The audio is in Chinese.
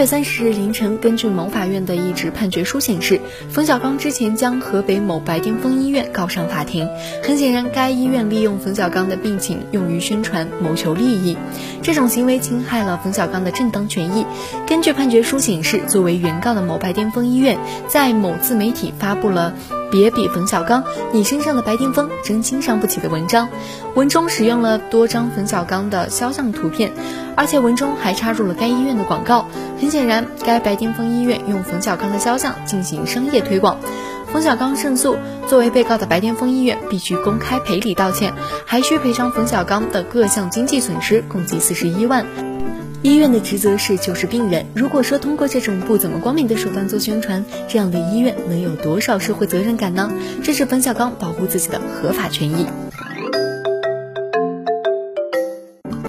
月三十日凌晨，根据某法院的一纸判决书显示，冯小刚之前将河北某白癜风医院告上法庭。很显然，该医院利用冯小刚的病情用于宣传，谋求利益，这种行为侵害了冯小刚的正当权益。根据判决书显示，作为原告的某白癜风医院在某自媒体发布了。别比冯小刚，你身上的白癜风真轻伤不起的文章，文中使用了多张冯小刚的肖像图片，而且文中还插入了该医院的广告。很显然，该白癜风医院用冯小刚的肖像进行商业推广。冯小刚胜诉，作为被告的白癜风医院必须公开赔礼道歉，还需赔偿冯小刚的各项经济损失，共计四十一万。医院的职责是救治病人。如果说通过这种不怎么光明的手段做宣传，这样的医院能有多少社会责任感呢？这是冯小刚保护自己的合法权益。